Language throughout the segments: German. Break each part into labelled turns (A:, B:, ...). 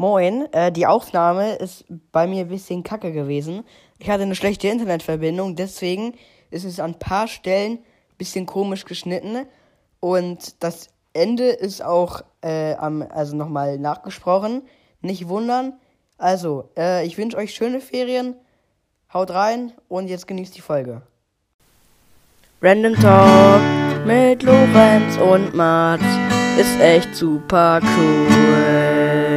A: Moin, äh, die Aufnahme ist bei mir ein bisschen kacke gewesen. Ich hatte eine schlechte Internetverbindung, deswegen ist es an ein paar Stellen ein bisschen komisch geschnitten. Und das Ende ist auch äh, am, also nochmal nachgesprochen. Nicht wundern. Also, äh, ich wünsche euch schöne Ferien. Haut rein und jetzt genießt die Folge. Random Talk mit Lorenz und Mats ist echt super cool.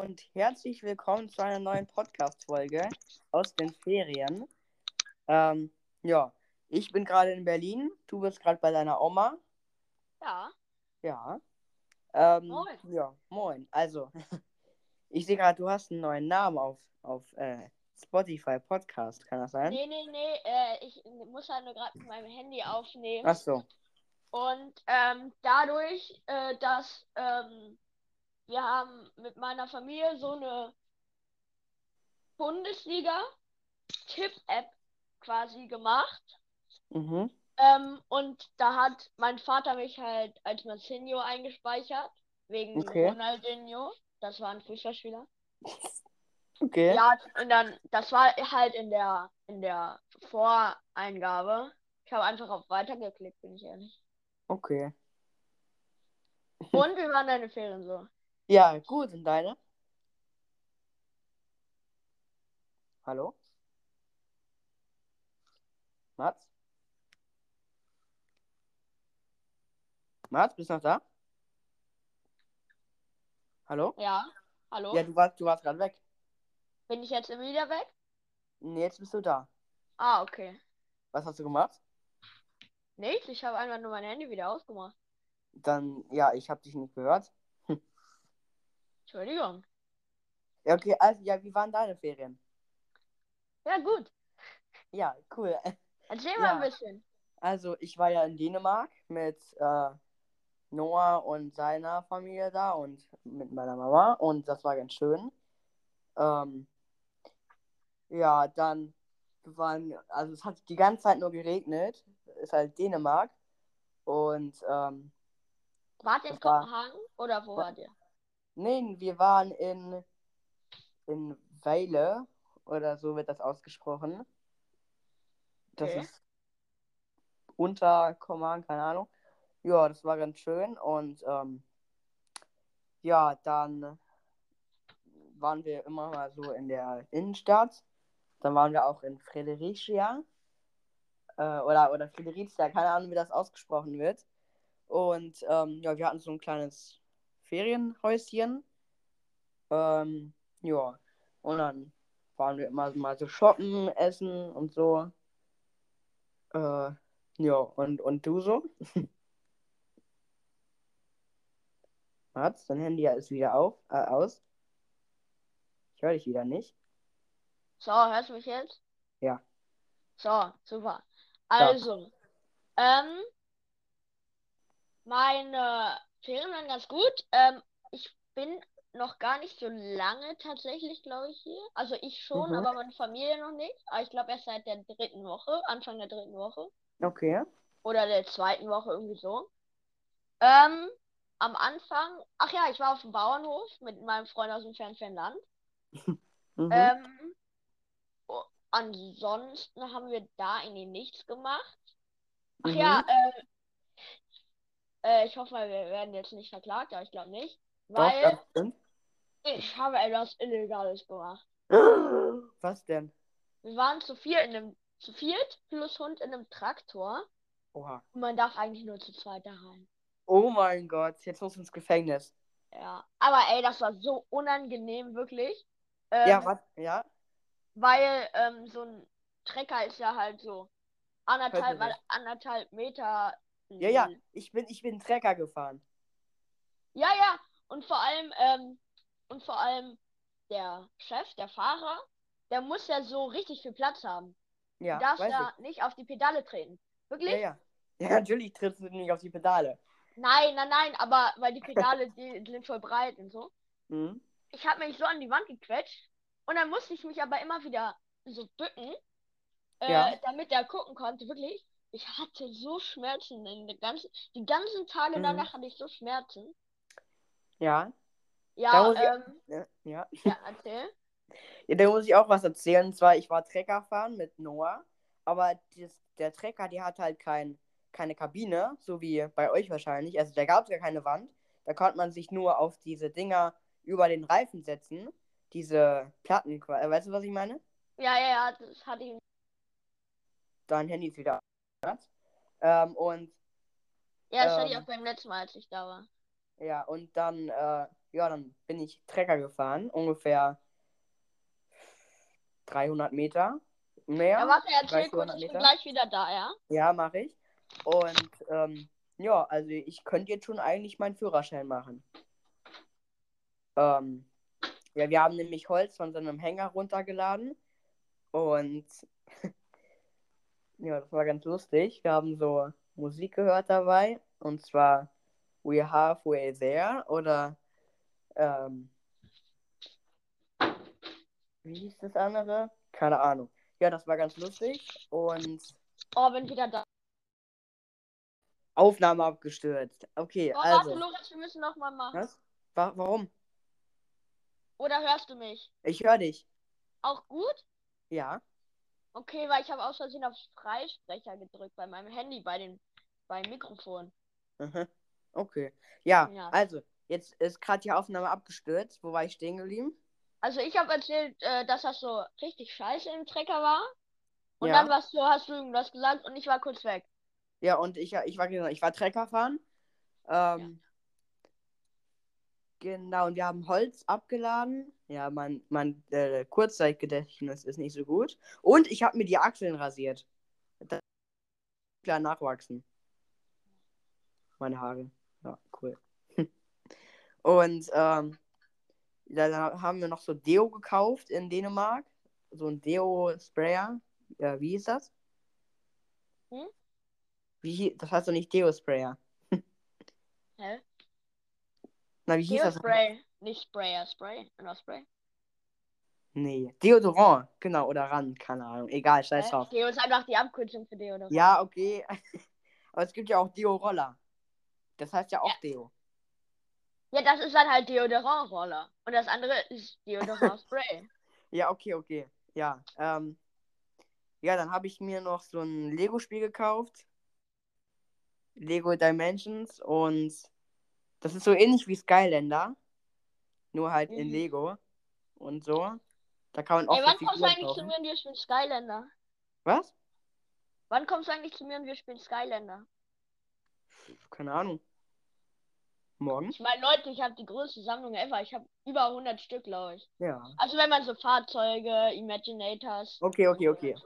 A: Und herzlich willkommen zu einer neuen Podcast-Folge aus den Ferien. Ähm, ja, ich bin gerade in Berlin. Du bist gerade bei deiner Oma.
B: Ja.
A: Ja. Ähm,
B: Moin.
A: Ja, moin. Also, ich sehe gerade, du hast einen neuen Namen auf, auf äh, Spotify Podcast. Kann das sein?
B: Nee, nee, nee. Äh, ich muss halt nur gerade mit meinem Handy aufnehmen.
A: Ach so.
B: Und ähm, dadurch, äh, dass ähm, wir haben mit meiner Familie so eine Bundesliga-Tipp-App quasi gemacht.
A: Mhm.
B: Ähm, und da hat mein Vater mich halt als Marcinho eingespeichert. Wegen
A: Okay.
B: Ronaldinho. Das war ein Fußballspieler.
A: Okay.
B: Ja, und dann, das war halt in der, in der Voreingabe. Ich habe einfach auf Weiter geklickt, bin ich ehrlich.
A: Okay.
B: Und wie waren deine Ferien so?
A: Ja, gut. Und deine? Hallo? Mats? Mats, bist du noch da? Hallo?
B: Ja, hallo?
A: Ja, du warst, du warst gerade weg.
B: Bin ich jetzt wieder weg?
A: Nee, jetzt bist du da.
B: Ah, okay.
A: Was hast du gemacht?
B: Nichts, ich habe einfach nur mein Handy wieder ausgemacht.
A: Dann, ja, ich habe dich nicht gehört.
B: Entschuldigung.
A: Ja, okay, also, ja, wie waren deine Ferien?
B: Ja, gut.
A: Ja, cool.
B: Erzähl
A: Ja.
B: mal ein bisschen.
A: Also, ich war ja in Dänemark mit äh, Noah und seiner Familie da und mit meiner Mama und das war ganz schön. Ähm, ja, dann waren, also es hat die ganze Zeit nur geregnet. Ist halt Dänemark. Und ähm,
B: Wart ihr in
A: Das war-
B: Kopenhagen oder wo
A: Wa-
B: wart ihr?
A: Nee, wir waren in, in Weile oder so wird das ausgesprochen. Das
B: Okay.
A: ist unter Kommand, keine Ahnung. Ja, das war ganz schön. Und ähm, ja, dann waren wir immer mal so in der Innenstadt. Dann waren wir auch in Fredericia. Äh, oder, oder Fredericia, keine Ahnung, wie das ausgesprochen wird. Und ähm, ja, wir hatten so ein kleines Ferienhäuschen. Ähm, ja, und dann waren wir immer mal so shoppen, essen und so. Äh, ja, und, und du so? Mats, dein Handy ist wieder auf, äh, aus. Ich höre dich wieder nicht.
B: So, hörst du mich jetzt?
A: Ja.
B: So, super. Also, ähm, meine Ferien waren ganz gut. Ähm, ich bin noch gar nicht so lange tatsächlich, glaube ich, hier. Also ich schon,
A: Mhm.
B: aber meine Familie noch nicht. Aber ich glaube erst seit der dritten Woche, Anfang der dritten Woche.
A: Okay.
B: Oder der zweiten Woche irgendwie so. Ähm, am Anfang, ach ja, ich war auf dem Bauernhof mit meinem Freund aus dem fernen Land.
A: Mhm.
B: Ähm, o- ansonsten haben wir da eigentlich nichts gemacht. Ach
A: Mhm.
B: ja, äh, äh, ich hoffe, wir werden jetzt nicht verklagt, aber ich glaube nicht.
A: Doch,
B: Weil
A: stimmt.
B: ich habe etwas Illegales gemacht.
A: Was denn?
B: Wir waren zu vier in einem, zu viert plus Hund in einem Traktor.
A: Oha.
B: Und man darf eigentlich nur zu zweit da rein.
A: Oh mein Gott, jetzt muss ins Gefängnis.
B: Ja. Aber ey, das war so unangenehm, wirklich. Ähm,
A: ja, was? Ja?
B: Weil ähm, so ein Trecker ist ja halt so anderthalb mal anderthalb Meter.
A: Ja, ja, ich bin, ich bin Trecker gefahren.
B: Ja, ja. Und vor allem, ähm, und vor allem der Chef, der Fahrer, der muss ja so richtig viel Platz haben.
A: Ja,
B: du darfst ja nicht auf die Pedale treten.
A: ich.
B: Wirklich?
A: Ja, ja. Ja, natürlich trittst du nicht auf die Pedale.
B: Nein, nein, nein, aber weil die Pedale, die sind voll breit und so.
A: Mhm.
B: Ich habe mich so an die Wand gequetscht und dann musste ich mich aber immer wieder so bücken, äh,
A: Ja.
B: damit er gucken konnte, wirklich. Ich hatte so Schmerzen. In der ganzen, die ganzen Tage
A: Mhm.
B: danach hatte ich so Schmerzen.
A: Ja.
B: Ja,
A: muss ich-
B: ähm,
A: Ja. Ja.
B: ja, erzähl.
A: Ja, da muss ich auch was erzählen. Und zwar, ich war Trecker fahren mit Noah, aber das, der Trecker, der hat halt kein, keine Kabine, so wie bei euch wahrscheinlich. Also da gab es ja keine Wand. Da konnte man sich nur auf diese Dinger über den Reifen setzen. Diese Platten, äh, weißt du, was ich meine?
B: Ja, ja, ja, das hatte ich.
A: Dein Handy ist wieder. Ähm, und
B: Ja, das hatte ich
A: Ähm.
B: auch beim letzten Mal, als ich da war.
A: ja, und dann, äh, ja, dann bin ich Trecker gefahren, ungefähr 300 Meter. Mehr.
B: Ja, warte, erzähl
A: 300
B: kurz, ich bin gleich wieder da, ja?
A: Ja, mache ich. Und ähm, ja, also ich könnte jetzt schon eigentlich meinen Führerschein machen. Ähm, ja, wir haben nämlich Holz von so einem Hänger runtergeladen. Und ja, das war ganz lustig. Wir haben so Musik gehört dabei. Und zwar We Halfway There oder ähm, wie hieß das andere? Keine Ahnung. Ja, das war ganz lustig. Und
B: Oh, bin wieder da.
A: Aufnahme abgestürzt. Okay,
B: Oh,
A: also.
B: warte, Lorenz, wir müssen noch mal machen.
A: Was? Wa warum?
B: Oder hörst du mich?
A: Ich höre dich.
B: Auch gut?
A: Ja.
B: Okay, weil ich habe aus Versehen auf Freisprecher gedrückt bei meinem Handy, bei dem beim Mikrofon.
A: Mhm. Okay. Ja,
B: Ja.
A: also, jetzt ist gerade die Aufnahme abgestürzt. Wo war ich stehen geblieben?
B: Also ich habe erzählt, äh, dass das so richtig scheiße im Trecker war. Und
A: Ja.
B: dann warst du, hast du irgendwas gesagt und ich war kurz weg.
A: Ja, und ich, ich war genau, ich war Trecker fahren. Ähm, Genau, und wir haben Holz abgeladen. Ja, mein, mein äh, Kurzzeitgedächtnis ist nicht so gut. Und ich habe mir die Achseln rasiert. Das klar nachwachsen. Meine Haare. Ja, cool. und ähm, da haben wir noch so Deo gekauft in Dänemark. So ein Deo-Sprayer. Ja, wie hieß das?
B: Hm?
A: Wie, das heißt doch nicht Deo-Sprayer.
B: Hä?
A: Na, wie hieß das?
B: Spray. Nicht Sprayer, Spray. Oder Spray.
A: Nee, Deodorant, genau, oder Rand, keine Ahnung. Egal, scheiß
B: Hä?
A: drauf.
B: Deo ist einfach die Abkürzung für Deo. Oder?
A: Ja, okay. Aber es gibt ja auch Deo-Roller. Das heißt ja auch
B: Ja.
A: Deo.
B: ja, das ist dann halt Deodorant-Roller. Und das andere ist Deodorant-Spray.
A: Ja, okay, okay. Ja, ähm. Ja, dann habe ich mir noch so ein Lego-Spiel gekauft. Lego Dimensions und das ist so ähnlich wie Skylander. Nur halt in
B: Mhm.
A: Lego und so. Da kann man auch
B: Ey, wann kommst du eigentlich zu mir und wir spielen Skylander?
A: Was?
B: Wann kommst du eigentlich zu mir und wir spielen Skylander?
A: Keine Ahnung. Morgen?
B: Ich meine, Leute, ich habe die größte Sammlung ever. Ich habe über 100 Stück, glaube ich.
A: Ja.
B: Also wenn man so Fahrzeuge, Imaginators.
A: Okay, okay, okay.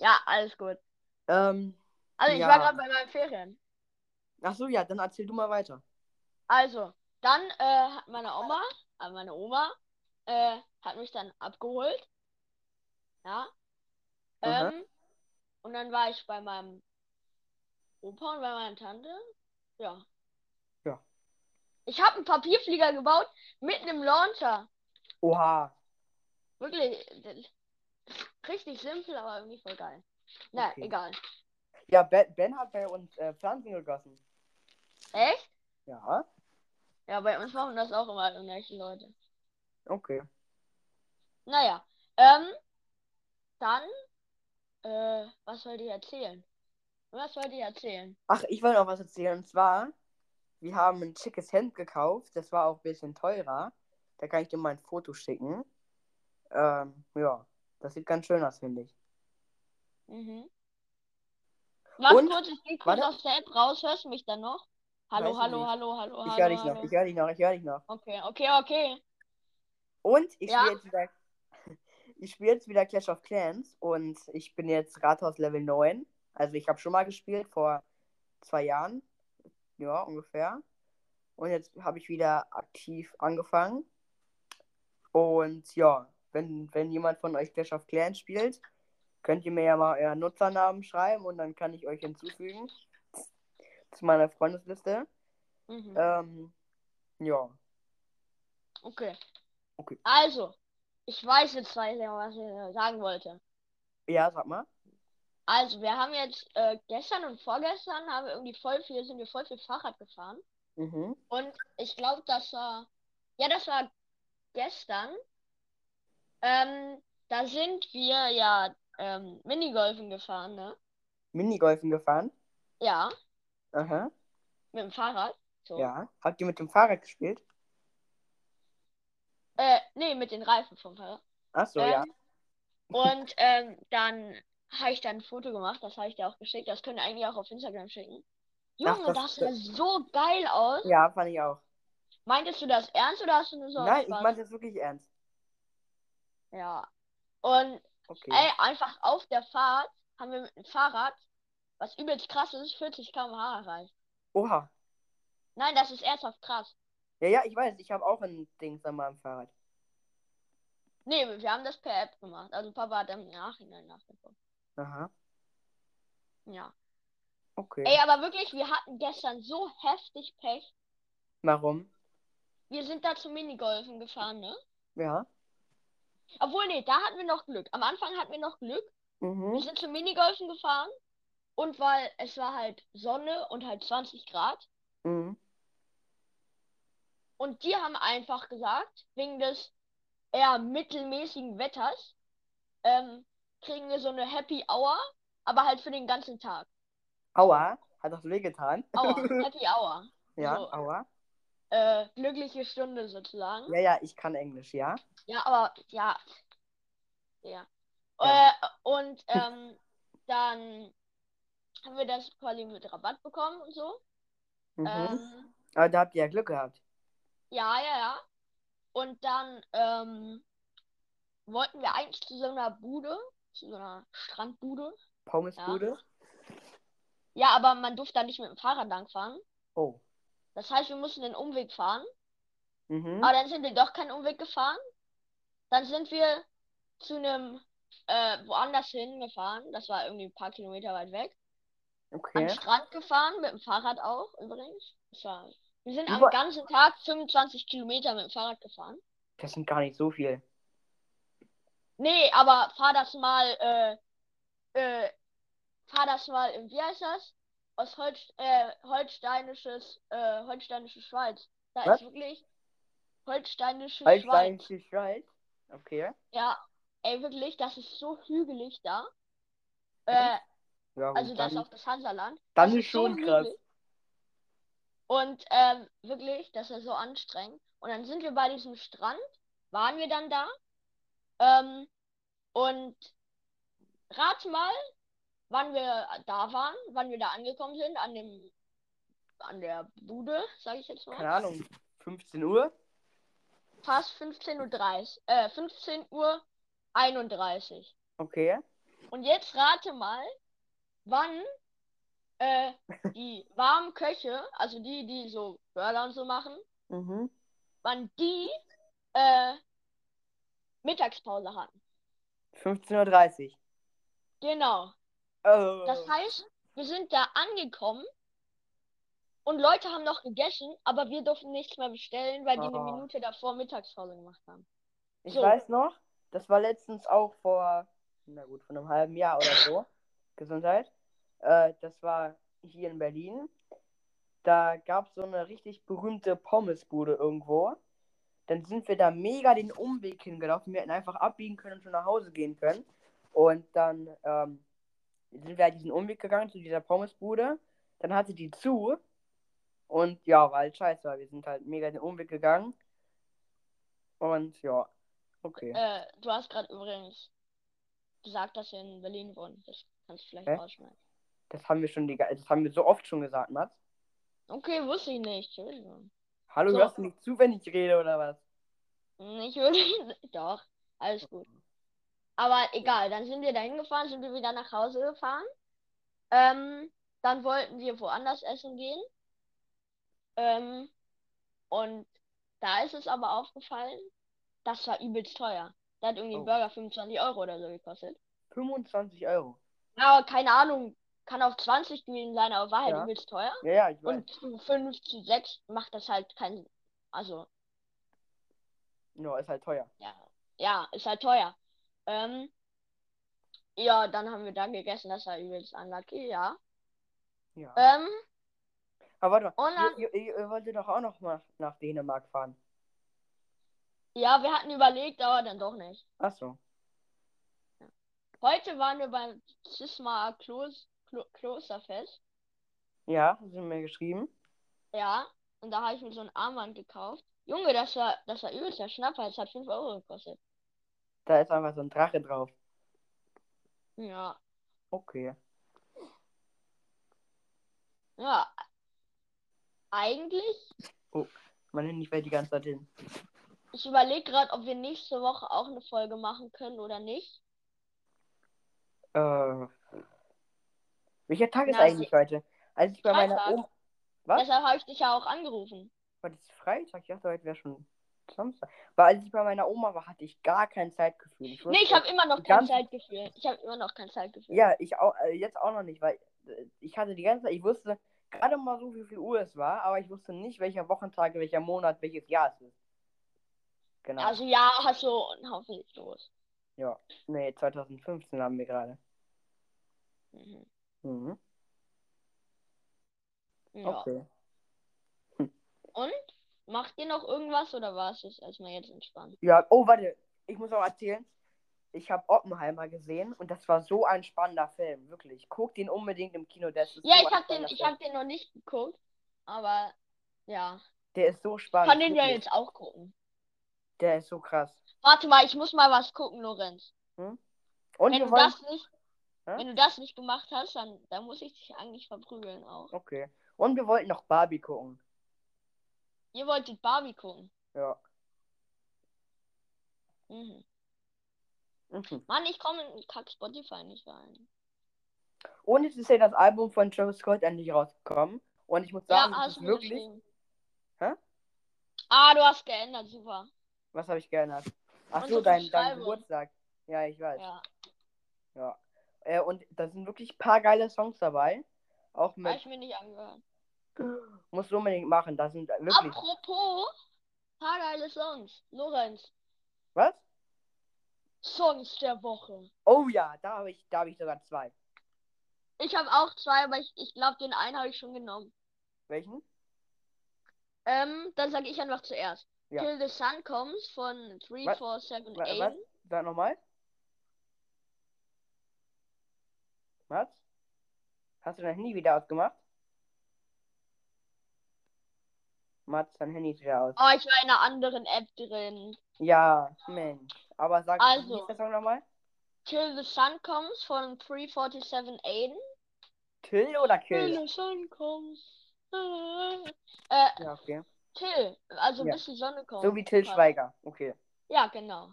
B: Ja, alles gut.
A: Ähm,
B: Also ich
A: Ja.
B: war gerade bei meinen Ferien.
A: ach so, ja, dann erzähl du mal weiter.
B: Also, dann äh, hat meine Oma, äh, meine Oma, äh, hat mich dann abgeholt. Ja. Ähm, und dann war ich bei meinem Opa und bei meiner Tante. Ja.
A: Ja.
B: Ich habe einen Papierflieger gebaut mit einem Launcher.
A: Oha.
B: Wirklich. ist Richtig simpel, aber irgendwie voll geil. Na,
A: Okay.
B: egal.
A: Ja, ben, ben hat bei uns äh, Pflanzen gegossen.
B: Echt?
A: Ja,
B: Ja, bei uns machen das auch immer irgendwelche Leute.
A: okay.
B: Naja, ähm, dann, äh, was soll ich erzählen? Was soll ich erzählen?
A: Ach, ich wollte noch was erzählen. Und zwar, wir haben ein schickes Hemd gekauft. Das war auch ein bisschen teurer. Da kann ich dir mal ein Foto schicken. Ähm, ja, das sieht ganz schön aus, finde ich.
B: Mhm. Warte
A: Und?
B: kurz, ich gehe kurz
A: Warte.
B: aus der App raus, hörst du mich dann noch? Hallo, hallo,
A: nicht.
B: hallo, hallo,
A: Ich
B: hallo,
A: höre dich noch,
B: hallo.
A: ich höre dich noch, ich höre dich noch.
B: Okay, okay, okay.
A: Und ich
B: Ja?
A: spiele jetzt wieder. Ich spiele jetzt wieder Clash of Clans und ich bin jetzt Rathaus Level 9. Also ich habe schon mal gespielt vor zwei Jahren. Ja, ungefähr. Und jetzt habe ich wieder aktiv angefangen. Und ja, wenn, wenn jemand von euch Clash of Clans spielt, könnt ihr mir ja mal euren Nutzernamen schreiben und dann kann ich euch hinzufügen zu meiner Freundesliste.
B: Mhm.
A: Ähm, ja.
B: Okay.
A: Okay.
B: Also, ich weiß jetzt, was ich was ich sagen wollte.
A: Ja, sag mal.
B: Also, wir haben jetzt äh, gestern und vorgestern haben wir irgendwie voll viel, sind wir voll viel Fahrrad gefahren.
A: Mhm.
B: Und ich glaube, das war, ja, das war gestern. Ähm, da sind wir ja ähm, Minigolfen gefahren, ne?
A: Minigolfen gefahren?
B: Ja,
A: Aha.
B: mit dem Fahrrad. So.
A: Ja. Habt ihr mit dem Fahrrad gespielt?
B: Äh, nee, mit den Reifen vom Fahrrad.
A: Ach so,
B: Ähm,
A: ja.
B: Und ähm, dann habe ich da ein Foto gemacht, das habe ich dir auch geschickt. Das könnt ihr eigentlich auch auf Instagram schicken.
A: Ach,
B: Junge,
A: das-
B: das sah so geil aus.
A: Ja, fand ich auch.
B: Meintest du das ernst oder hast du nur so
A: Nein, ich
B: Spaß?
A: meinte das wirklich ernst.
B: Ja. Und
A: Okay.
B: ey, einfach auf der Fahrt haben wir mit dem Fahrrad, was übelst krass ist, 40 km/h erreicht.
A: Oha.
B: Nein, das ist ernsthaft krass.
A: Ja, ja, ich weiß, ich habe auch ein Ding an meinem Fahrrad.
B: Nee, wir haben das per App gemacht. Also Papa hat im Nachhinein nachgeguckt.
A: Aha.
B: Ja.
A: Okay.
B: Ey, aber wirklich, wir hatten gestern so heftig Pech.
A: Warum?
B: Wir sind da zum Minigolfen gefahren, ne?
A: Ja.
B: Obwohl, nee, da hatten wir noch Glück. Am Anfang hatten wir noch Glück. Wir
A: Mhm.
B: sind zum Minigolfen gefahren. Und weil es war halt Sonne und halt 20 Grad.
A: Mhm.
B: Und die haben einfach gesagt, wegen des eher mittelmäßigen Wetters, ähm, kriegen wir so eine Happy Hour, aber halt für den ganzen Tag.
A: Aua. Hat das wehgetan?
B: Hour, Happy Hour.
A: Ja,
B: So.
A: aua.
B: Äh, glückliche Stunde sozusagen.
A: Ja, ja, ich kann Englisch, ja.
B: Ja, aber ja. Ja.
A: Ja.
B: Äh, und ähm, dann haben wir das quasi mit Rabatt bekommen und so.
A: Mhm.
B: Ähm,
A: Aber da habt ihr ja Glück gehabt.
B: ja, ja, ja. Und dann ähm, wollten wir eigentlich zu so einer Bude, zu so einer Strandbude.
A: Pommesbude.
B: Ja, aber man durfte da nicht mit dem Fahrrad langfahren.
A: Oh.
B: Das heißt, wir mussten den Umweg fahren.
A: Mhm.
B: Aber dann sind wir doch keinen Umweg gefahren. Dann sind wir zu einem äh, woanders hingefahren. Das war irgendwie ein paar Kilometer weit weg. Am
A: Okay.
B: Strand gefahren, mit dem Fahrrad auch übrigens. War, wir sind am
A: Über-
B: ganzen Tag 25 Kilometer mit dem Fahrrad gefahren.
A: Das sind gar nicht so viel.
B: Nee, aber fahr das mal, äh, äh, fahr das mal in, wie heißt das? Aus Holst äh, Holsteinisches, äh, Holsteinische Schweiz. Da
A: Was?
B: ist wirklich Holsteinische Schweiz.
A: Holsteinische Schweiz. Okay.
B: Ja, ey, wirklich, das ist so hügelig da. Äh,
A: Ja, gut,
B: also das
A: dann,
B: ist auch das Hansaland.
A: dann
B: Das
A: ist
B: so
A: schon krass.
B: hügelig. Und ähm, wirklich, das ist so anstrengend. Und dann sind wir bei diesem Strand, waren wir dann da. Ähm, und rat mal, wann wir da waren, wann wir da angekommen sind, an dem, an der Bude, sage ich jetzt mal.
A: Keine Ahnung. 15 Uhr?
B: Fast 15.30 Uhr, äh, 15 Uhr 31.
A: Okay.
B: Und jetzt rate mal, wann äh, die warmen Köche, also die, die so Burger und so machen,
A: Mhm.
B: wann die äh, Mittagspause hatten.
A: 15.30 Uhr.
B: Genau.
A: Oh.
B: Das heißt, wir sind da angekommen und Leute haben noch gegessen, aber wir durften nichts mehr bestellen, weil die eine
A: Oh.
B: Minute davor Mittagspause gemacht haben.
A: Ich
B: so.
A: weiß noch, das war letztens auch vor, na gut, vor einem halben Jahr oder so. Gesundheit. Äh, das war hier in Berlin. Da gab es so eine richtig berühmte Pommesbude irgendwo. Dann sind wir da mega den Umweg hingelaufen. Wir hätten einfach abbiegen können und schon nach Hause gehen können. Und dann ähm, sind wir halt diesen Umweg gegangen zu dieser Pommesbude. Dann hatte die zu. Und ja, war halt scheiße, weil wir sind halt mega den Umweg gegangen. Und ja, okay.
B: Äh, du hast gerade übrigens gesagt, dass wir in Berlin wohnen. Das kannst du vielleicht
A: Hä?
B: rausschneiden.
A: Das haben wir schon die, das haben wir so oft schon gesagt, Mats.
B: Okay, wusste ich nicht. Entschuldigung.
A: Hallo,
B: So.
A: hörst du nicht zu, wenn ich rede oder was?
B: Nicht wirklich. Doch, alles gut. Aber egal, dann sind wir da hingefahren, sind wir wieder nach Hause gefahren. Ähm, dann wollten wir woanders essen gehen. Ähm, und da ist es aber aufgefallen, das war übelst teuer. Da hat irgendwie ein
A: Oh.
B: Burger 25 Euro oder so gekostet.
A: 25 Euro.
B: Ja, aber keine Ahnung, kann auch 20 gewesen sein, aber war halt
A: Ja.
B: übelst teuer.
A: Ja, ja, ich weiß.
B: Und zu 5 zu 6 macht das halt keinen. Also,
A: Ja, ist halt teuer.
B: ja, ja, ist halt teuer. Ähm, Ja, dann haben wir da gegessen, das war übelst unlucky, ja.
A: Ja.
B: Ähm,
A: Aber warte mal,
B: dann-
A: ihr, ihr, ihr wolltet doch auch noch mal nach Dänemark fahren.
B: ja, wir hatten überlegt, aber dann doch nicht.
A: Achso.
B: Heute waren wir beim Cisma Klos Klo Klosterfest.
A: Ja, hast du mir geschrieben?
B: Ja, und da habe ich mir so ein Armband gekauft. Junge, das war, das war übelst der Schnapper. Das hat 5 Euro gekostet.
A: Da ist einfach so ein Drache drauf.
B: Ja,
A: Okay.
B: ja. Eigentlich,
A: Mein Handy fällt die ganze Zeit hin.
B: ich überlege gerade, ob wir nächste Woche auch eine Folge machen können oder nicht.
A: Äh. Welcher Tag ist
B: Na,
A: eigentlich heute? Als ich bei meiner
B: Freitag.
A: Oma. Was?
B: Deshalb habe ich dich ja auch angerufen.
A: War das Freitag? Ich dachte, heute wäre schon Samstag. Weil als ich bei meiner Oma war, hatte ich gar kein Zeitgefühl. Ich
B: Nee, ich habe immer noch kein Zeitgefühl. Ich habe immer noch kein Zeitgefühl.
A: Ja, ich auch, äh, jetzt auch noch nicht, weil äh, ich hatte die ganze Zeit, ich wusste gerade mal so, wie viel Uhr es war, aber ich wusste nicht, welcher Wochentag, welcher Monat, welches Jahr es ist. Genau.
B: Also ja, hast du hoffentlich los.
A: Ja. Nee, 2015 haben wir gerade.
B: Mhm.
A: Mhm.
B: Ja.
A: Okay.
B: Und? Macht ihr noch irgendwas oder war es jetzt erstmal jetzt entspannt?
A: Ja, oh, warte, ich muss auch erzählen. Ich habe Oppenheimer gesehen und das war so ein spannender Film, wirklich. Guck den unbedingt im Kino, das ist
B: Ja,
A: so
B: ich habe den, ich hab den noch nicht geguckt, aber ja.
A: Der ist so
B: Ich
A: spannend.
B: kann den ja
A: wirklich.
B: jetzt auch gucken.
A: Der ist so krass.
B: Warte mal, ich muss mal was gucken, Lorenz.
A: Und
B: Wenn du
A: wollen.
B: das nicht,
A: Hä?
B: wenn du das nicht gemacht hast, dann, dann muss ich dich eigentlich verprügeln auch.
A: Okay. Und wir wollten noch Barbie gucken.
B: Ihr wolltet Barbie gucken.
A: Ja.
B: Mhm.
A: Mhm.
B: Mann, ich komme in Kack Spotify nicht rein.
A: Und jetzt ist ja das Album von Travis Scott endlich rausgekommen. Und ich muss sagen,
B: ja,
A: es ist wirklich. Hä?
B: Ah, du hast geändert, super.
A: Was habe ich geändert? Ach so, dein, dein. Geburtstag. Ja, ich weiß.
B: Ja,
A: Ja. Äh, und da sind wirklich ein paar geile Songs dabei. Auch
B: hab
A: mit.
B: ich mir nicht angehört.
A: Musst du unbedingt machen. Das sind wirklich.
B: Apropos, paar geile Songs. Lorenz,
A: Was?
B: Songs der Woche.
A: Oh ja, da habe ich, da habe ich sogar zwei.
B: Ich habe auch zwei, aber ich, ich glaube, den einen habe ich schon genommen.
A: Welchen?
B: Ähm, dann sage ich einfach zuerst.
A: Ja.
B: Till the Sun Comes von
A: Was?
B: 347
A: Wa- Was?
B: Aiden.
A: Sag nochmal. Was? Hast du dein Handy wieder ausgemacht? Mats, dein Handy ist wieder aus.
B: Oh, ich war in einer anderen App drin.
A: Ja, Mensch. Aber sag,
B: Also.
A: der Song nochmal?
B: Till the Sun Comes von 347 Aiden.
A: Till oder
B: Till
A: Kill?
B: the Sun Comes. Äh,
A: Ja, okay.
B: Till, also
A: Ja.
B: bis die Sonne kommt.
A: So wie Till. Schweiger. Okay.
B: Ja, genau.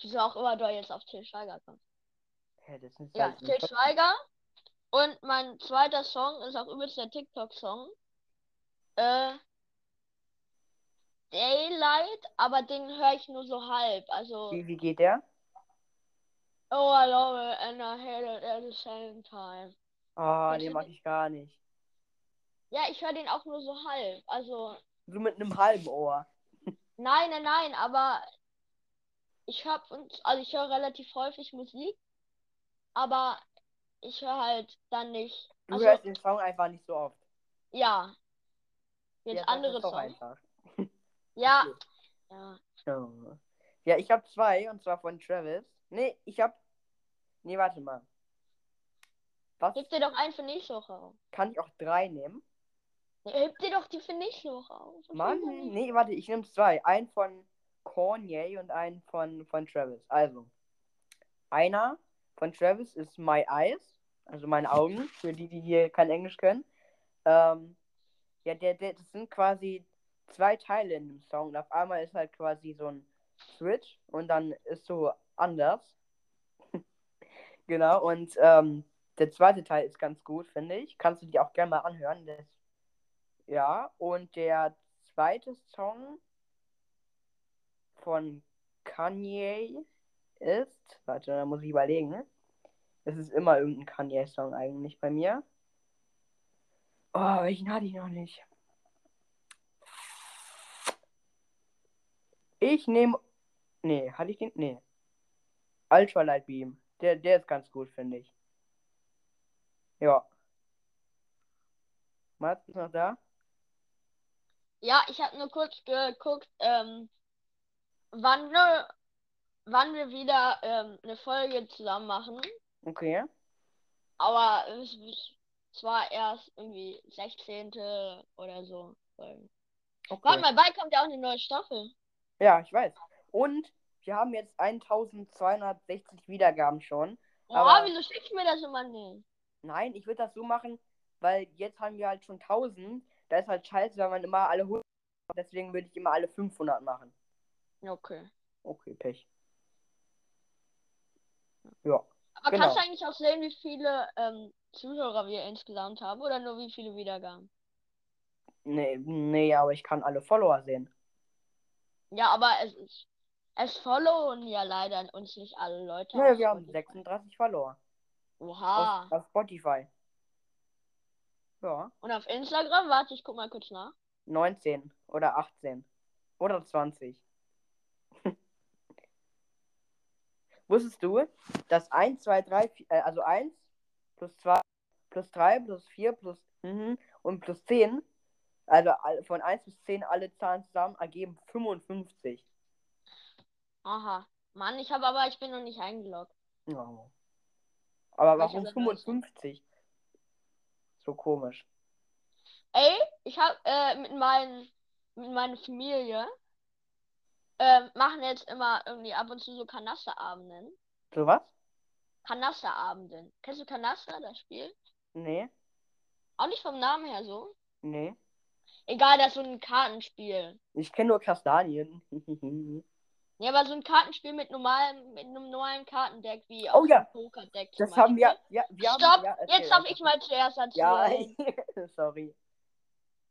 B: Wieso auch immer du jetzt auf Till Schweiger kommst.
A: Ist
B: Ja,
A: halt
B: Till Schweiger. Und mein zweiter Song ist auch übelst der TikTok-Song. Äh, Daylight, aber den höre ich nur so halb. Also,
A: wie, wie geht der?
B: oh, I love it and I hate it at the same time.
A: Oh,
B: Kennst
A: den mag ich gar nicht.
B: Ja, ich höre den auch nur so halb. Also,
A: So mit einem halben Ohr.
B: nein, nein, nein, aber ich hab und also ich höre relativ häufig Musik, aber ich höre halt dann nicht.
A: Du
B: Also,
A: hörst den Song einfach nicht so oft.
B: ja. Jetzt
A: Ja,
B: andere Songs. Ja. Ja.
A: Ja, ja ich habe zwei und zwar von Travis. Nee, ich habe. Nee, warte mal. Was?
B: Heb dir doch einen für nächste Woche.
A: Kann ich auch drei nehmen?
B: Ja, heb dir doch die für nächste Woche auf.
A: Mann, nee, warte, ich nehme zwei. Einen von Kanye und einen von, von Travis. Also, einer von Travis ist My Eyes, also meine Augen, für die, die hier kein Englisch können. Ähm, ja, der, der, das sind quasi zwei Teile in dem Song. Und auf einmal ist halt quasi so ein Switch und dann ist so anders. genau, und ähm, der zweite Teil ist ganz gut, finde ich. Kannst du dir auch gerne mal anhören. Das, ja, und der zweite Song von Kanye ist. Warte, da muss ich überlegen. Es ist immer irgendein Kanye-Song eigentlich bei mir. Oh, welchen hatte ich noch nicht? Ich nehme. Nee, hatte ich den? Nee. Ultralight Beam. Der, der ist ganz gut, finde ich. Ja. Mats, bist du noch da?
B: Ja, ich habe nur kurz geguckt, ähm, wann wir, wann wir wieder ähm, eine Folge zusammen machen.
A: Okay.
B: Aber es, es war erst irgendwie 16. oder so.
A: Okay.
B: Warte mal, bald kommt ja auch eine neue Staffel.
A: Ja, ich weiß. Und wir haben jetzt 1260 Wiedergaben schon.
B: Oh,
A: Aber-
B: wieso schickst du mir das immer nicht?
A: Nein, ich würde das so machen, weil jetzt haben wir halt schon 1000. Da ist halt scheiße, wenn man immer alle 100 macht. Deswegen würde ich immer alle 500 machen.
B: Okay.
A: Okay, Pech. Ja.
B: Aber
A: Genau.
B: kannst du eigentlich auch sehen, wie viele ähm, Zuhörer wir insgesamt haben oder nur wie viele Wiedergaben?
A: Nee, nee, aber ich kann alle Follower sehen.
B: Ja, aber es ist. Es followen ja leider uns nicht alle Leute. Auf
A: wir haben
B: Spotify.
A: 36 Follower.
B: Oha.
A: Auf, auf Spotify. Ja.
B: Und auf Instagram, warte, ich guck mal kurz nach.
A: 19 oder 18 oder 20. Wusstest du, dass 1, 2, 3, vier- äh, also 1 plus 2 plus 3 plus 4 plus mhm, und plus 10, also von 1 bis 10 alle Zahlen zusammen ergeben 55.
B: Aha. Mann, ich habe aber, ich bin noch nicht eingeloggt.
A: Oh. Aber warum
B: Beweis?
A: 55? So komisch.
B: Ey, ich habe äh, mit meinen, mit meiner Familie ähm, machen jetzt immer irgendwie ab und zu so Kanasterabenden.
A: So was?
B: Kanasterabenden. Kennst du Kanaster, das Spiel?
A: Nee,
B: Auch nicht vom Namen her so.
A: nee.
B: Egal, das ist so ein Kartenspiel.
A: Ich kenne nur Kastanien.
B: Ja, aber so ein Kartenspiel mit normalem, mit einem normalen Kartendeck wie
A: Oh ja.
B: Pokerdeck
A: das haben wir. Ja, wir
B: Stopp,
A: haben. Ja,
B: jetzt darf ich mal zuerst
A: Ja,
B: erzählen.
A: sorry.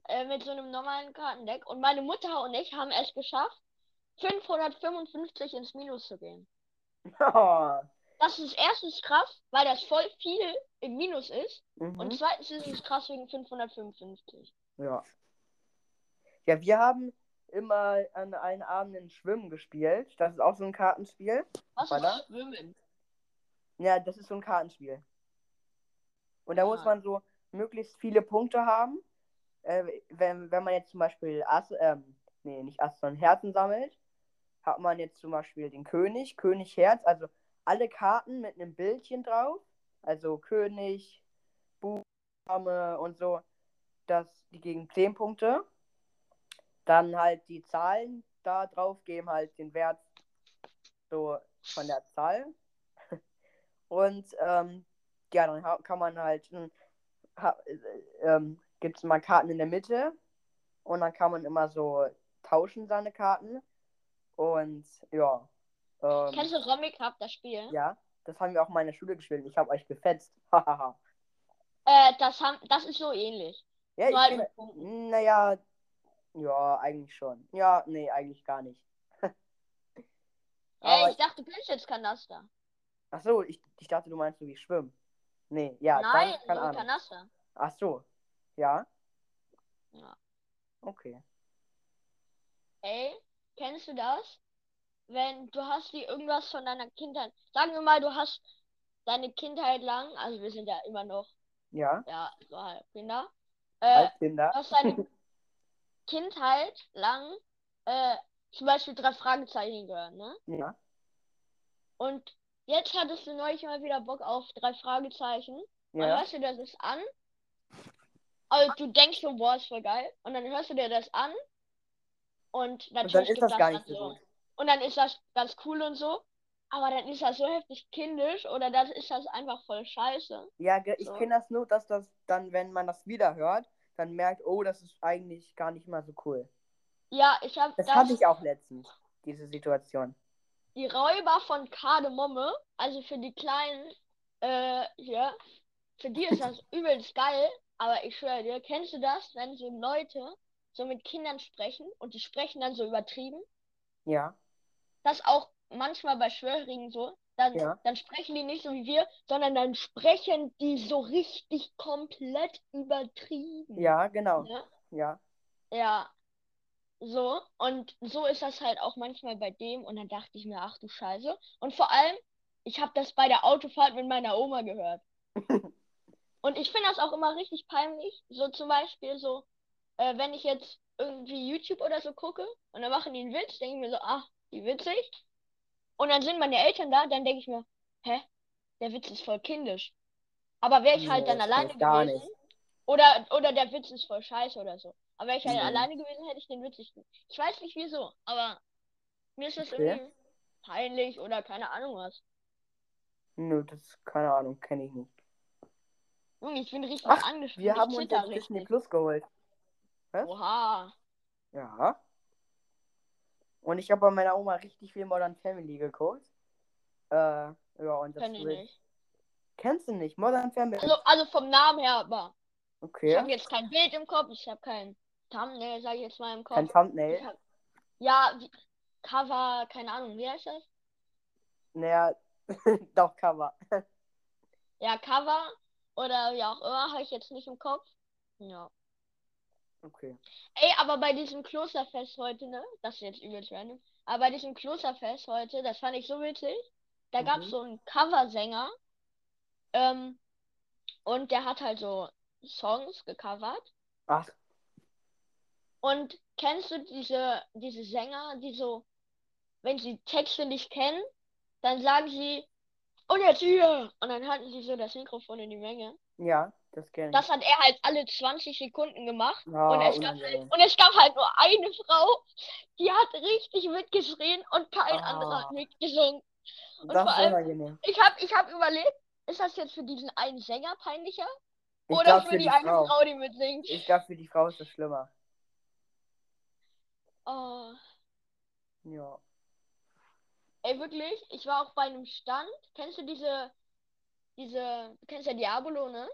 B: Äh, mit so einem normalen Kartendeck. Und meine Mutter und ich haben es geschafft, 555 ins Minus zu gehen.
A: Oh.
B: Das ist erstens krass, weil das voll viel im Minus ist.
A: Mhm.
B: Und zweitens ist es krass wegen 555.
A: Ja. Ja, wir haben immer an allen Abenden Schwimmen gespielt. Das ist auch so ein Kartenspiel.
B: Was ist Schwimmen?
A: Ja, das ist so ein Kartenspiel. Und da muss
B: Ah.
A: man so möglichst viele Punkte haben. Äh, wenn, wenn man jetzt zum Beispiel Ass, ähm, nee, nicht Ass, sondern Herzen sammelt, hat man jetzt zum Beispiel den König, König Herz, also alle Karten mit einem Bildchen drauf. Also König, Buchstabe und so. Das, die gegen 10 Punkte. Dann halt die Zahlen da drauf geben halt den Wert so von der Zahl. Und ähm, ja, dann kann man halt, hm, äh, ähm, gibt es mal Karten in der Mitte und dann kann man immer so tauschen seine Karten. Und ja, ähm,
B: Kennst du Romy Cup, das Spiel?
A: ja, das haben wir auch mal in der Schule gespielt. Ich habe euch gefetzt.
B: Äh, das, haben, das ist so ähnlich.
A: ja,
B: halt
A: ich
B: Punkten.
A: naja, ja, eigentlich schon. Ja, nee, eigentlich gar nicht.
B: Ey, ich dachte, du kennst jetzt Kanaster.
A: Ach so, ich, ich dachte, du meinst so wie schwimmen. Nee, ja,
B: Nein,
A: dann, keine Ahnung.
B: Kanaster.
A: Ach so, ja,
B: Ja.
A: okay.
B: Ey, kennst du das? Wenn du hast die irgendwas von deiner Kindheit. Sagen wir mal, du hast deine Kindheit lang, also wir sind ja immer noch,
A: Ja,
B: ja, so halt Kinder. Äh,
A: Kinder.
B: du hast deine Kindheit lang äh, zum Beispiel drei Fragezeichen gehört, ne?
A: Ja,
B: Und jetzt hattest du neulich mal wieder Bock auf drei Fragezeichen. Und
A: ja,
B: hörst du dir das an. Also du denkst so, boah, ist voll geil. Und dann hörst du dir das an. Und
A: und dann
B: natürlich
A: ist
B: gibt
A: das gar
B: dann
A: nicht so
B: so. Und dann ist das ganz cool und so. Aber dann ist das so heftig kindisch oder dann ist das einfach voll scheiße.
A: Ja, ich
B: So.
A: kenne das nur, dass das dann, wenn man das wieder hört, dann merkt, oh, das ist eigentlich gar nicht mal so cool.
B: Ja, ich habe
A: Das
B: das,
A: hatte ich auch letztens, diese Situation.
B: die Räuber von Kardemomme, also für die kleinen, äh, hier, für die ist das übelst geil. Aber ich schwöre dir, kennst du das, wenn so Leute so mit Kindern sprechen und die sprechen dann so übertrieben?
A: Ja,
B: das auch manchmal bei Schwörigen so. Dann,
A: Ja.
B: dann sprechen die nicht so wie wir, sondern dann sprechen die so richtig komplett übertrieben.
A: ja, genau.
B: Ne?
A: Ja,
B: Ja. So. Und so ist das halt auch manchmal bei dem. Und dann dachte ich mir, ach du Scheiße. Und vor allem, ich habe das bei der Autofahrt mit meiner Oma gehört. Und ich finde das auch immer richtig peinlich. So zum Beispiel so, äh, wenn ich jetzt irgendwie YouTube oder so gucke und dann machen die einen Witz, denke ich mir so, ach, wie witzig. Und dann sind meine Eltern da, dann denke ich mir, hä, der Witz ist voll kindisch. Aber wäre ich halt
A: Nee,
B: dann
A: das
B: alleine gewesen,
A: nicht.
B: oder, oder der Witz ist voll scheiße oder so. Aber wäre ich halt
A: Nee.
B: alleine gewesen, hätte ich den Witz nicht. Ich weiß nicht wieso, aber mir ist das
A: Okay.
B: irgendwie peinlich oder keine Ahnung was.
A: Nö, das keine Ahnung, kenne ich nicht.
B: Junge, ich bin richtig
A: Ach,
B: angespannt.
A: Wir haben uns jetzt Disney. Plus geholt. Was?
B: Oha.
A: Ja. Und ich habe bei meiner Oma richtig viel Modern Family geguckt. Äh, ja, und das
B: Kenn ich
A: wird-
B: nicht.
A: Kennst du nicht? Modern Family?
B: Also, also vom Namen her, aber ich
A: okay.
B: habe jetzt kein Bild im Kopf, ich habe kein Thumbnail, sag ich jetzt mal im Kopf.
A: Kein
B: Ich
A: Thumbnail.
B: hab, ja, wie, Cover, keine Ahnung, wie heißt das?
A: Naja, doch, Cover.
B: Ja, Cover oder wie auch immer, habe ich jetzt nicht im Kopf. Ja.
A: Okay.
B: Ey, aber bei diesem Klosterfest heute, ne? Das ist jetzt übelst random. Aber bei diesem Klosterfest heute, das fand ich so witzig. Da gab es
A: Mhm.
B: so einen Coversänger. Ähm, und der hat halt so Songs gecovert.
A: Ach,
B: Und kennst du diese, diese Sänger, die so, wenn sie Texte nicht kennen, dann sagen sie, und jetzt hier! Und dann halten sie so das Mikrofon in die Menge.
A: ja, das.
B: Das hat er halt alle 20 Sekunden gemacht.
A: Ah,
B: und, es gab halt, und es gab halt nur eine Frau, die hat richtig mitgeschrien und kein
A: Ah.
B: anderer hat mitgesungen. und
A: das
B: vor allem-. Ich hab, ich hab überlegt, ist das jetzt für diesen einen Sänger peinlicher?
A: Ich
B: oder
A: glaube
B: für,
A: für
B: die,
A: die
B: eine
A: Frau.
B: Frau, die mitsingt?
A: Ich glaube für die Frau ist das schlimmer.
B: Oh.
A: Ja.
B: Ey, wirklich, ich war auch bei einem Stand. Kennst du diese, diese, du kennst ja Diabolo, ne?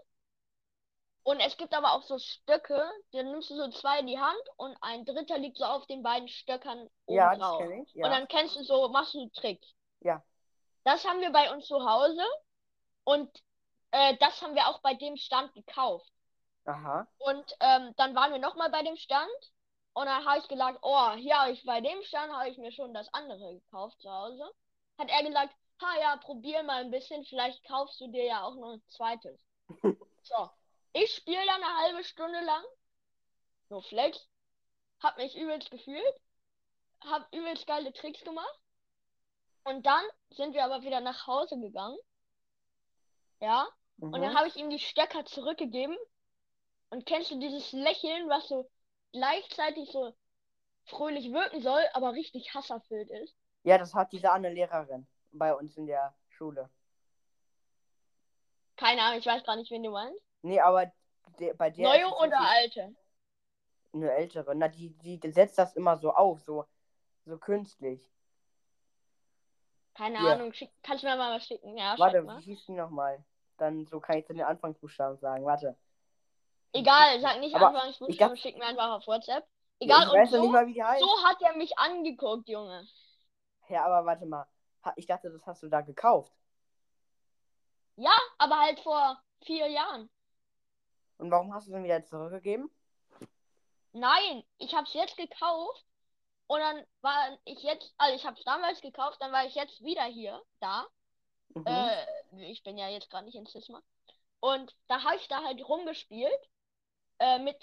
B: Und es gibt aber auch so Stöcke, dann nimmst du so zwei in die Hand und ein dritter liegt so auf den beiden Stöckern oben
A: Ja,
B: drauf.
A: ich.
B: Und
A: Ja.
B: dann kennst du so, machst du Tricks.
A: Ja.
B: Das haben wir bei uns zu Hause und äh, das haben wir auch bei dem Stand gekauft.
A: Aha.
B: Und ähm, dann waren wir nochmal bei dem Stand und dann habe ich gesagt, oh, hier habe ich bei dem Stand habe ich mir schon das andere gekauft zu Hause. Hat er gesagt, ha ja, probier mal ein bisschen, vielleicht kaufst du dir ja auch noch ein zweites. so, ich spiele dann eine halbe Stunde lang, nur Flex, hab mich übelst gefühlt, hab übelst geile Tricks gemacht und dann sind wir aber wieder nach Hause gegangen. Ja, und dann
A: Mhm.
B: habe ich ihm die Stöcker zurückgegeben. Und kennst du dieses Lächeln, was so gleichzeitig so fröhlich wirken soll, aber richtig hasserfüllt ist?
A: Ja, das hat diese eine Lehrerin bei uns in der Schule.
B: Keine Ahnung, ich weiß gar nicht, wen du meinst.
A: Nee, aber der, bei der.
B: Neue oder
A: richtig-
B: alte?
A: Eine ältere. Na, die, die setzt das immer so auf, so, so künstlich.
B: Keine
A: Ja.
B: Ahnung, schick, kannst du mir mal was schicken? Ja,
A: Warte,
B: mal.
A: wie hieß die nochmal? Dann so kann ich dann den Anfangsbuchstaben sagen. Warte.
B: Egal, sag nicht
A: Aber
B: Anfangsbuchstaben, schick mir einfach auf WhatsApp.
A: Ja,
B: Egal,
A: ich
B: und so,
A: mal, wie die heißt.
B: so hat er mich angeguckt, Junge.
A: Ja, aber warte mal. Ich dachte, das hast du da gekauft.
B: Ja, aber halt vor vier Jahren.
A: Und warum hast du es dann wieder zurückgegeben?
B: Nein, ich hab's jetzt gekauft und dann war ich jetzt, also ich hab's damals gekauft, dann war ich jetzt wieder hier, da.
A: Mhm.
B: Äh, ich bin ja jetzt gerade nicht in Cisma. Und da habe ich da halt rumgespielt äh, mit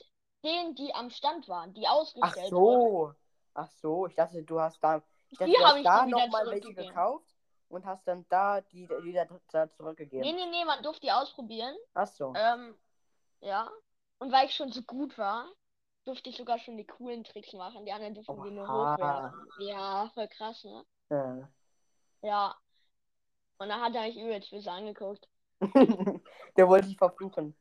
B: denen, die am Stand waren, die
A: Ach
B: ausgestellt wurden.
A: so. Ach so, ich dachte, du hast da, ich dachte,
B: Die
A: du hast
B: ich
A: da nochmal welche gekauft und hast dann da die wieder da zurückgegeben.
B: Nee, nee, nee, man durfte die ausprobieren.
A: Ach so.
B: Ähm, ja. Und weil ich schon so gut war, durfte ich sogar schon die coolen Tricks machen. Die anderen durften die nur
A: Oha.
B: hochwerfen. Ja, voll krass, ne?
A: Äh.
B: Ja. Und da hat er mich übelst böse angeguckt.
A: Der wollte dich verfluchen.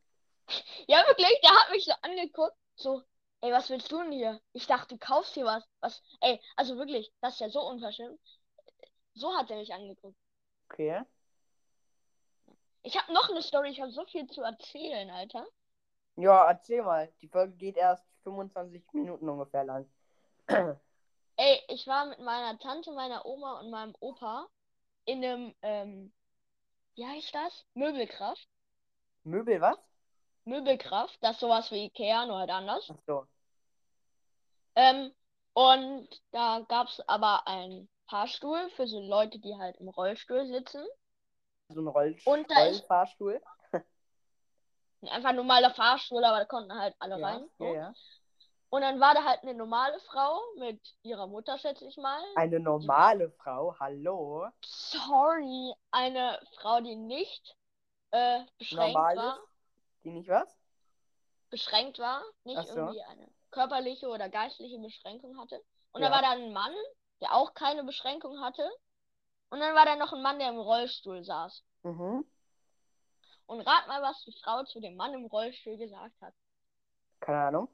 B: Ja, wirklich, der hat mich so angeguckt, so, ey, was willst du denn hier? Ich dachte, du kaufst hier was. Was? Ey, also wirklich, das ist ja so unverschämt. So hat er mich angeguckt.
A: Okay.
B: Ich habe noch eine Story, ich habe so viel zu erzählen, Alter.
A: Ja, erzähl mal. Die Folge geht erst 25 Minuten ungefähr lang.
B: Ey, ich war mit meiner Tante, meiner Oma und meinem Opa in einem, ähm, wie heißt das? Möbelkraft.
A: Möbel, was?
B: Möbelkraft, das ist sowas wie Ikea, nur halt anders.
A: Ach so.
B: Ähm, und da gab es aber einen Fahrstuhl für so Leute, die halt im Rollstuhl sitzen.
A: So ein Roll
B: Und da ist-
A: Rollfahrstuhl.
B: Einfach ein normaler Fahrstuhl, aber da konnten halt alle
A: Ja,
B: rein. So.
A: ja, ja.
B: Und dann war da halt eine normale Frau mit ihrer Mutter, schätze ich mal.
A: Eine normale Frau, hallo.
B: Sorry, eine Frau, die nicht äh, beschränkt
A: Normal
B: war.
A: ist? Die nicht was?
B: Beschränkt war, nicht
A: so.
B: irgendwie eine körperliche oder geistliche Beschränkung hatte. Und
A: Ja.
B: da war da ein Mann, der auch keine Beschränkung hatte. Und dann war da noch ein Mann, der im Rollstuhl saß.
A: Mhm.
B: Und rat mal, was die Frau zu dem Mann im Rollstuhl gesagt hat.
A: Keine Ahnung.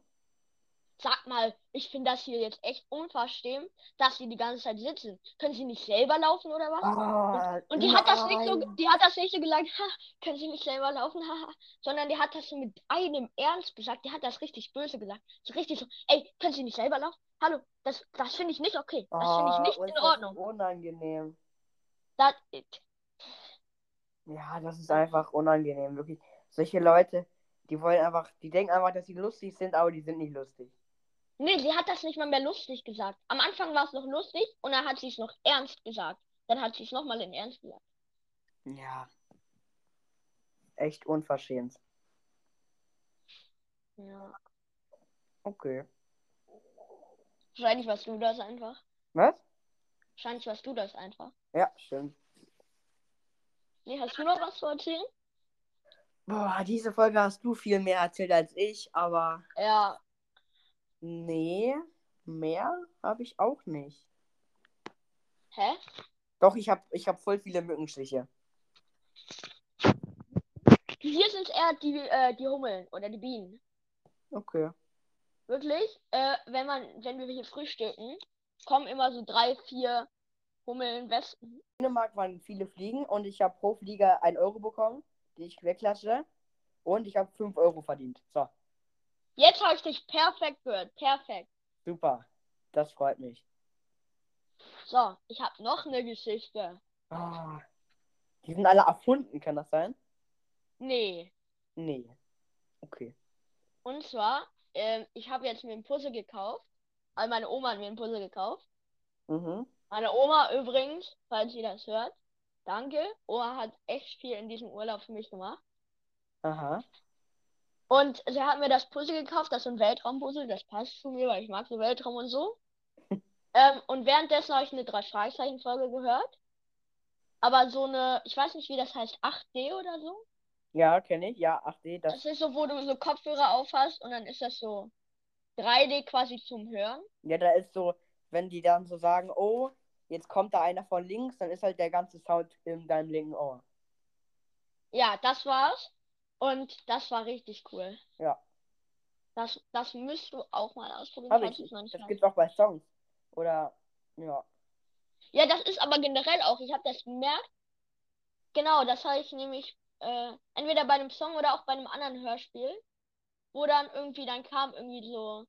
B: Sag mal, ich finde das hier jetzt echt unverschämt, dass sie die ganze Zeit sitzen. Können sie nicht selber laufen oder was?
A: Ah,
B: Und die hat das nicht so, die hat das nicht so gesagt, ha, können Sie nicht selber laufen, haha, sondern die hat das so mit einem Ernst gesagt, die hat das richtig böse gesagt. So richtig so, ey, können Sie nicht selber laufen? Hallo, das, das finde ich nicht okay. Das finde ich
A: Ah,
B: nicht
A: uns
B: in
A: das
B: Ordnung.
A: Unangenehm.
B: Das,
A: Ja, das ist einfach unangenehm, wirklich. Solche Leute, die wollen einfach, die denken einfach, dass sie lustig sind, aber die sind nicht lustig.
B: nee, sie hat das nicht mal mehr lustig gesagt. Am Anfang war es noch lustig und dann hat sie es noch ernst gesagt. Dann hat sie es nochmal in Ernst gesagt.
A: Ja. Echt unverschämt.
B: Ja.
A: Okay.
B: Wahrscheinlich warst du das einfach.
A: Was?
B: Wahrscheinlich warst du das einfach.
A: Ja, stimmt.
B: Nee, hast du noch was zu erzählen?
A: Boah, diese Folge hast du viel mehr erzählt als ich, aber
B: Ja,
A: nee, mehr habe ich auch nicht.
B: hä?
A: Doch, ich habe ich hab voll viele Mückenstiche.
B: Hier sind eher die, äh, die Hummeln oder die Bienen.
A: Okay.
B: Wirklich, äh, wenn man, wenn wir hier frühstücken, kommen immer so drei, vier Hummeln, Wespen.
A: In Dänemark waren viele Fliegen und ich habe pro Flieger 1 Euro bekommen, die ich wegklatsche. Und ich habe 5 Euro verdient. So,
B: Jetzt habe ich dich perfekt gehört. Perfekt.
A: super. Das freut mich.
B: So, ich habe noch eine Geschichte.
A: Ah, die sind alle erfunden, kann das sein?
B: Nee.
A: Nee. Okay.
B: Und zwar, ähm, ich habe jetzt mir ein Puzzle gekauft. Also meine Oma hat mir ein Puzzle gekauft.
A: Mhm.
B: Meine Oma übrigens, falls sie das hört, danke. Oma hat echt viel in diesem Urlaub für mich gemacht.
A: Aha.
B: Und sie hat mir das Puzzle gekauft, das ist so ein Weltraumpuzzle, das passt zu mir, weil ich mag so Weltraum und so. ähm, und währenddessen habe ich eine drei Fragezeichen Folge gehört. Aber so eine, ich weiß nicht, wie das heißt, 8D oder so.
A: Ja, kenne ich. Ja, 8D, das.
B: Das ist so, wo du so Kopfhörer aufhast und dann ist das so 3D quasi zum Hören.
A: Ja, da ist so, wenn die dann so sagen, oh, jetzt kommt da einer von links, dann ist halt der ganze Sound in deinem linken Ohr.
B: Ja, das war's. Und das war richtig cool.
A: Ja.
B: Das, das müsst du auch mal ausprobieren,
A: Hab
B: falls
A: ich.
B: noch nicht
A: Das gibt's auch bei Songs. Oder, ja.
B: Ja, das ist aber generell auch, ich habe das gemerkt. Genau, das habe ich nämlich äh, entweder bei einem Song oder auch bei einem anderen Hörspiel, wo dann irgendwie, dann kam irgendwie so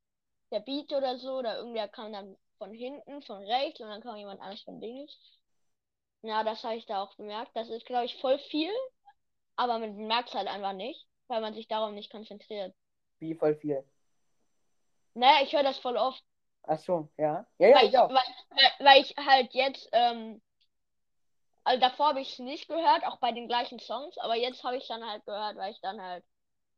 B: der Beat oder so, oder irgendwer kam dann von hinten, von rechts und dann kam jemand anders von links. Ja, das habe ich da auch bemerkt. Das ist, glaube ich, voll viel, aber man merkt es halt einfach nicht, weil man sich darauf nicht konzentriert.
A: Wie voll viel.
B: Naja, ich höre das voll oft.
A: Ach so, ja. Ja, ja,
B: weil,
A: ich
B: ich,
A: auch.
B: weil, weil, ich halt jetzt, ähm, also davor habe ich es nicht gehört, auch bei den gleichen Songs, aber jetzt habe ich es dann halt gehört, weil ich dann halt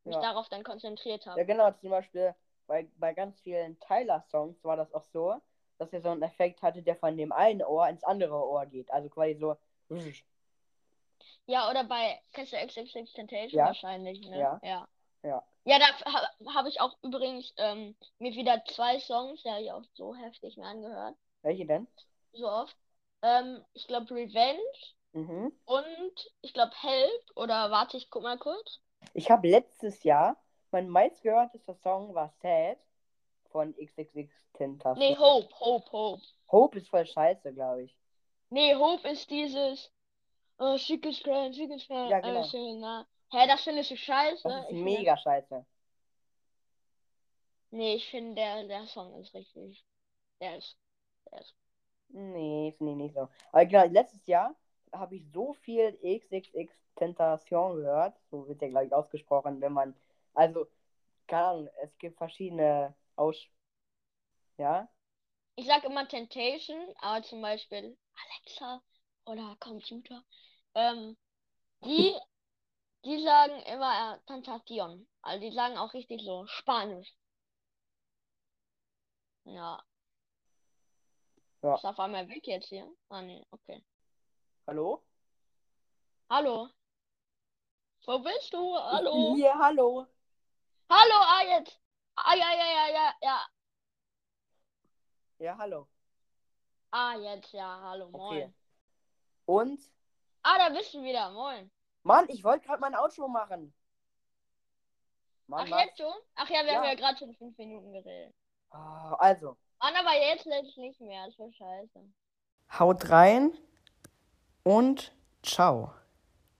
B: mich
A: Ja.
B: darauf dann konzentriert
A: Ja,
B: habe.
A: genau, zum Beispiel bei, bei ganz vielen Tyler-Songs war das auch so, dass er so einen Effekt hatte, der von dem einen Ohr ins andere Ohr geht. Also quasi so.
B: Ja, oder bei, du XXX Temptation
A: Ja.
B: wahrscheinlich, ne?
A: Ja.
B: Ja,
A: Ja.
B: ja da ha, habe ich auch übrigens ähm, mir wieder zwei Songs, die habe ich auch so heftig mir angehört,
A: Welche denn?
B: so oft. Ähm, ich glaube Revenge
A: Mhm.
B: und ich glaube Help oder warte, ich guck mal kurz.
A: Ich habe letztes Jahr, mein meistgehörtester Song war Sad von XXX Tentacion.
B: Nee, Hope, Hope, Hope.
A: Hope ist voll scheiße, glaube ich.
B: Nee, Hope ist dieses. Oh, schick ist klein, schick ist klein,
A: Ja, genau.
B: alles schön, na. Hä, das findest du scheiße?
A: Das ist
B: Ich finde-
A: mega scheiße.
B: Nee, ich finde, der, der Song ist richtig. Der ist. Der ist.
A: Nee, finde ich nicht so. Aber genau, letztes Jahr habe ich so viel XXX Tentation gehört. So wird der, glaube ich, ausgesprochen, wenn man. Also, keine Ahnung, es gibt verschiedene Aus. Ja?
B: Ich sag immer Temptation, aber zum Beispiel Alexa oder Computer. Ähm, Die, die sagen immer äh, Tentacion. Also die sagen auch richtig so Spanisch. Ja.
A: Ja.
B: Ist auf einmal weg jetzt hier? Ah, nee, okay.
A: Hallo?
B: Hallo. Wo bist du? Hallo.
A: hier, hallo.
B: Hallo, ah, jetzt. Ah, ja, ja, ja, ja, ja.
A: Ja, hallo.
B: Ah, jetzt, ja, hallo, moin.
A: Okay. Und?
B: Ah, da bist du wieder, moin.
A: Mann, ich wollte gerade mein Outro machen. Mann,
B: Ach,
A: was?
B: jetzt schon? Ach ja, wir haben
A: Ja.
B: ja gerade schon fünf Minuten geredet.
A: Ah, Also,
B: Mann, aber jetzt lädt nicht mehr, das war scheiße.
A: haut rein und ciao.